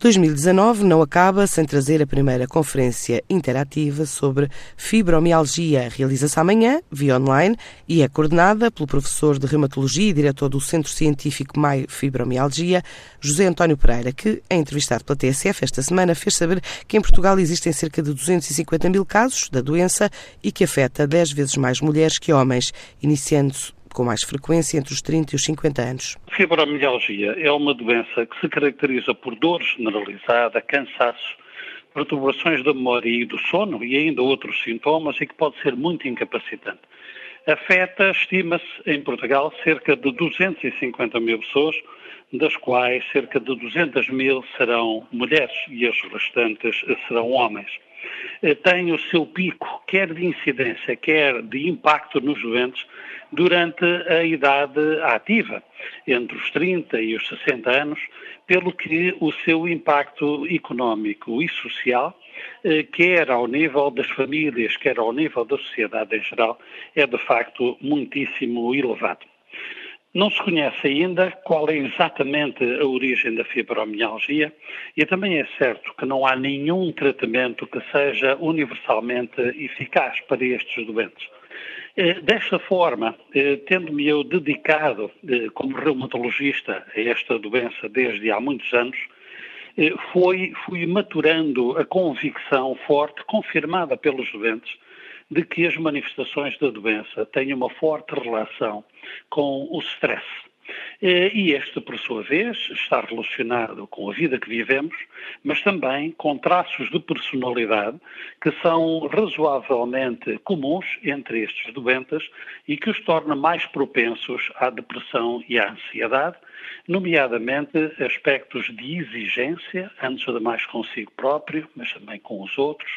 2019 não acaba sem trazer a primeira conferência interativa sobre fibromialgia. Realiza-se amanhã, via online, e é coordenada pelo professor de Reumatologia e diretor do Centro Científico Mai Fibromialgia, José António Pereira, que, em entrevistado pela TSF esta semana, fez saber que em Portugal existem cerca de 250 mil casos da doença e que afeta 10 vezes mais mulheres que homens, iniciando-se com mais frequência entre os 30 e os 50 anos. Fibromialgia é uma doença que se caracteriza por dor generalizada, cansaço, perturbações da memória e do sono e ainda outros sintomas e que pode ser muito incapacitante. Afeta, estima-se, em Portugal, cerca de 250 mil pessoas, das quais cerca de 200 mil serão mulheres e as restantes serão homens. Eh, tem o seu pico, quer de incidência, quer de impacto nos doentes, durante a idade ativa, entre os 30 e os 60 anos, pelo que o seu impacto económico e social, eh, quer ao nível das famílias, quer ao nível da sociedade em geral, é de facto muitíssimo elevado. Não se conhece ainda qual é exatamente a origem da fibromialgia e também é certo que não há nenhum tratamento que seja universalmente eficaz para estes doentes. Eh, desta forma, eh, tendo-me eu dedicado eh, como reumatologista a esta doença desde há muitos anos, foi, fui maturando a convicção forte, confirmada pelos doentes, de que as manifestações da doença têm uma forte relação com o stress. Eh, e este, por sua vez, está relacionado com a vida que vivemos, mas também com traços de personalidade que são razoavelmente comuns entre estes doentes e que os torna mais propensos à depressão e à ansiedade, nomeadamente aspectos de exigência, antes de mais consigo próprio, mas também com os outros.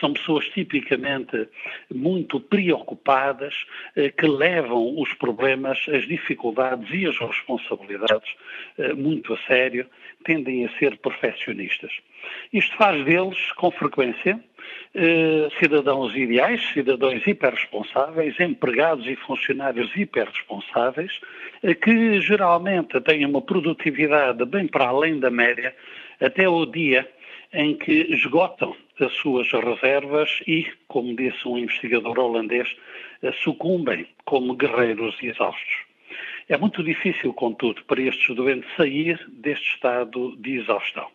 São pessoas tipicamente muito preocupadas, eh, que levam os problemas, as dificuldades e as responsabilidades eh, muito a sério, tendem a ser perfeccionistas. Isto faz deles, com frequência, eh, cidadãos ideais, cidadãos hiperresponsáveis, empregados e funcionários hiperresponsáveis, que geralmente têm uma produtividade bem para além da média, até o dia em que esgotam as suas reservas e, como disse um investigador holandês, sucumbem como guerreiros exaustos. É muito difícil, contudo, para estes doentes sair deste estado de exaustão.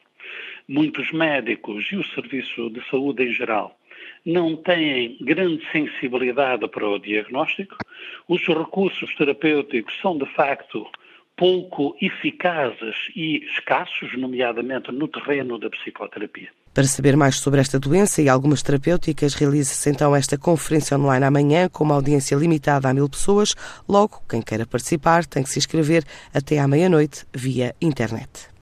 Muitos médicos e o serviço de saúde em geral não têm grande sensibilidade para o diagnóstico, os recursos terapêuticos são, de facto, pouco eficazes e escassos, nomeadamente no terreno da psicoterapia. Para saber mais sobre esta doença e algumas terapêuticas, realiza-se então esta conferência online amanhã com uma audiência limitada a mil pessoas. Logo, quem queira participar tem que se inscrever até à meia-noite via internet.